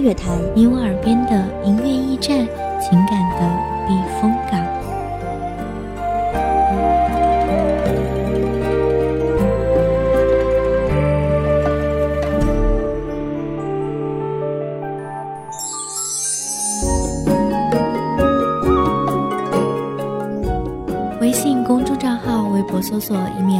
音乐台，你我耳边的音乐驿站，情感的避风港。微信公众账号、微博搜索“一米”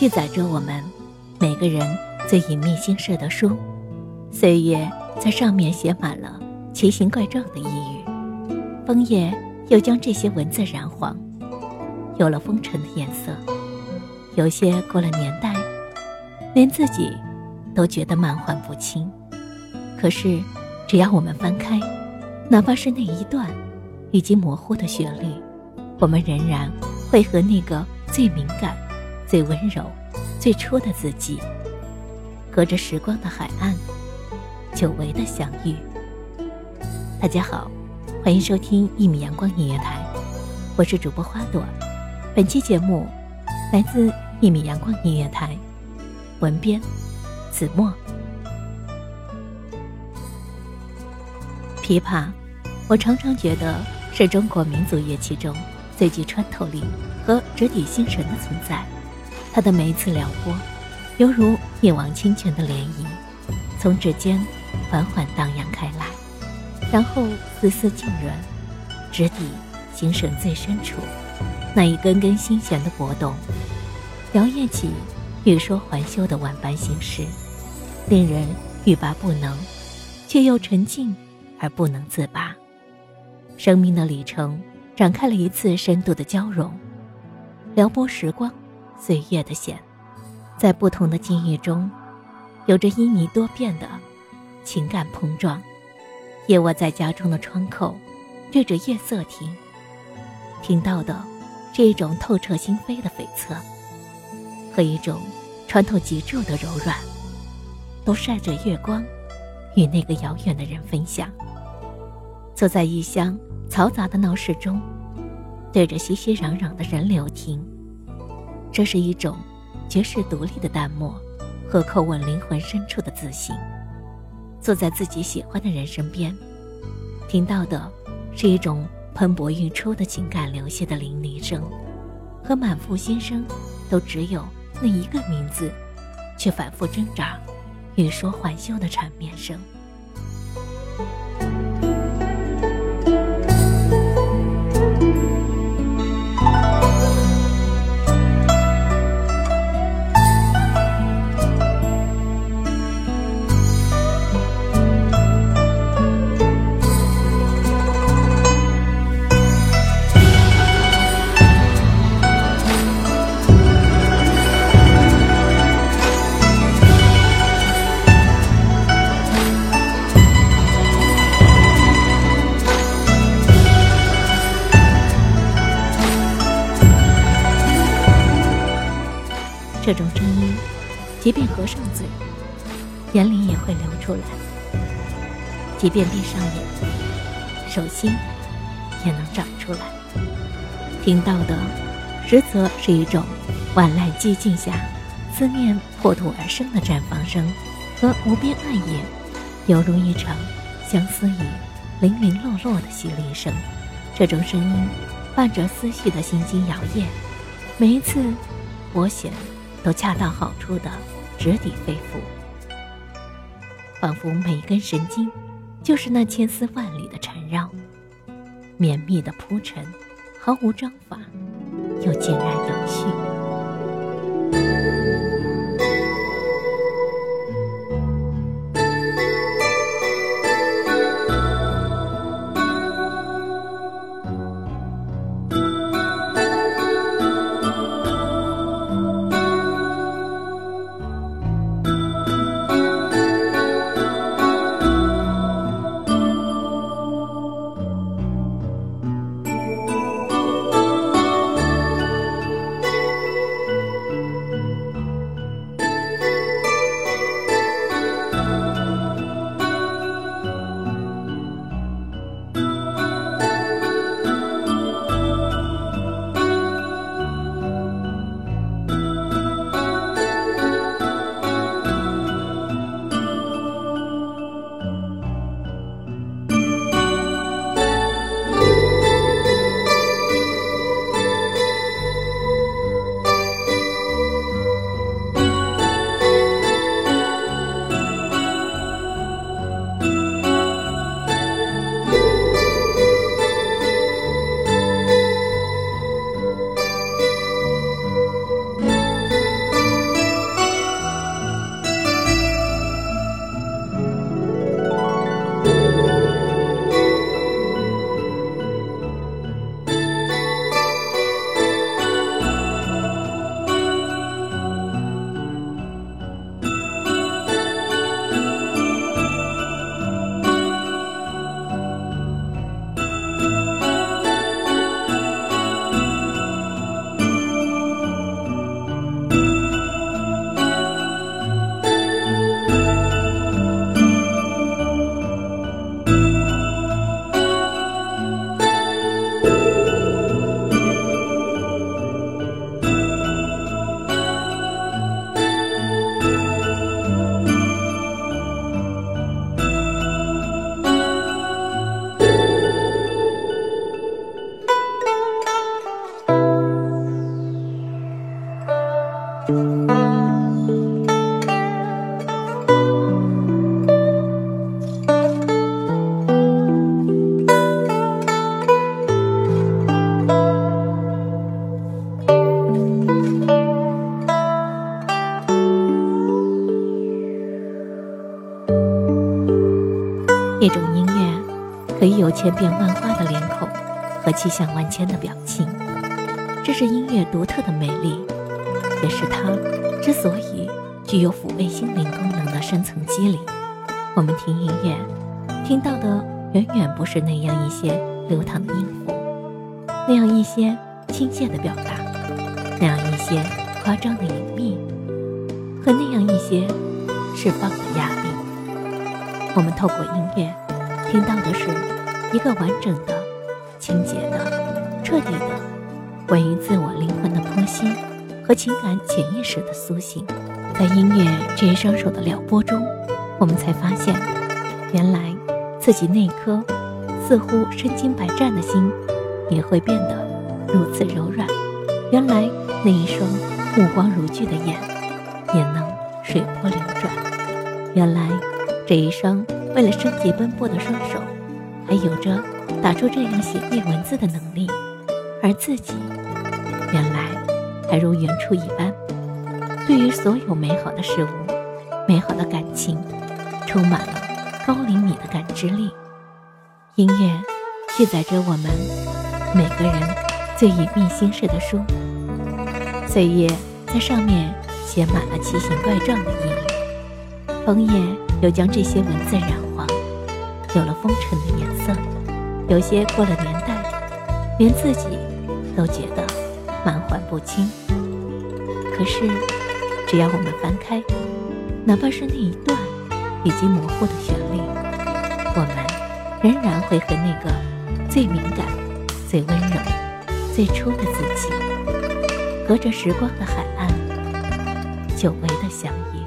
记载着我们每个人最隐秘心事的书，岁月在上面写满了奇形怪状的呓语，枫叶又将这些文字染黄，有了风尘的颜色。有些过了年代，连自己都觉得满怀不清。可是，只要我们翻开，哪怕是那一段已经模糊的旋律，我们仍然会和那个最敏感。最温柔、最初的自己，隔着时光的海岸，久违的相遇。大家好，欢迎收听一米阳光音乐台，我是主播花朵。本期节目来自一米阳光音乐台，文编子墨。琵琶，我常常觉得是中国民族乐器中最具穿透力和直抵心神的存在。他的每一次撩拨，犹如一往清泉的涟漪，从指尖缓缓荡漾开来，然后丝丝浸润，直抵心神最深处，那一根根心弦的波动，摇曳起欲说还休的万般心事，令人欲罢不能，却又沉静而不能自拔。生命的里程展开了一次深度的交融，撩拨时光。岁月的弦，在不同的境遇中，有着旖旎多变的情感碰撞。夜卧在家中的窗口，对着夜色听，听到的是一种透彻心扉的悱恻，和一种穿透脊柱的柔软，都晒着月光，与那个遥远的人分享。坐在异乡嘈杂的闹市中，对着熙熙攘攘的人流听。这是一种绝世独立的淡漠和叩问灵魂深处的自信。坐在自己喜欢的人身边，听到的是一种喷薄欲出的情感流泻的淋漓声，和满腹心声都只有那一个名字，却反复挣扎、欲说还休的缠绵声。合上嘴，眼里也会流出来。即便闭上眼，手心也能长出来。听到的，实则是一种万籁寂静下思念破土而生的绽放声，和无边暗夜，犹如一场相思雨零零落落的淅沥声。这种声音伴着思绪的心惊摇曳，每一次拨弦都恰到好处的直抵肺腑，仿佛每根神经就是那千丝万缕的缠绕，绵密的铺陈，毫无章法，又井然有序。一种音乐可以有千变万化的脸孔和气象万千的表情，这是音乐独特的魅力，也是它之所以具有抚慰心灵功能的深层机理。我们听音乐，听到的远远不是那样一些流淌的音符，那样一些亲切的表达，那样一些夸张的隐秘，和那样一些释放的压力。我们透过音乐，听到的是一个完整的、清洁的、彻底的关于自我灵魂的剖析和情感潜意识的苏醒。在音乐这一双手的撩拨中，我们才发现，原来自己那颗似乎身经百战的心，也会变得如此柔软。原来那一双目光如炬的眼，也能水波流转。原来。这一双为了生计奔波的双手，还有着打出这样写意文字的能力，而自己原来还如原初一般，对于所有美好的事物、美好的感情，充满了高灵敏的感知力。音乐记载着我们每个人最隐秘心事的书，岁月在上面写满了奇形怪状的意语，枫叶。又将这些文字染黄，有了风尘的颜色。有些过了年代，连自己都觉得满怀不清。可是，只要我们翻开，哪怕是那一段以及模糊的旋律，我们仍然会和那个最敏感、最温柔、最初的自己，隔着时光的海岸，久违的相遇。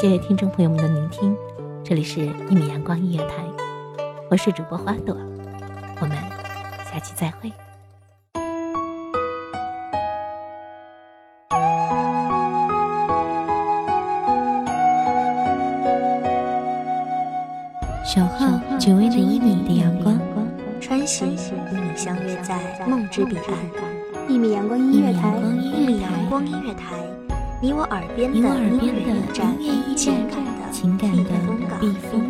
谢听众朋友们的聆听，这里是一米阳光音乐台，我是主播花朵，我们下期再会。小号只为那一米的阳光，穿行与你相约在梦之彼岸。一米阳光音乐台，一米阳光音乐台。你我耳边的音乐驿站，情感的避风港。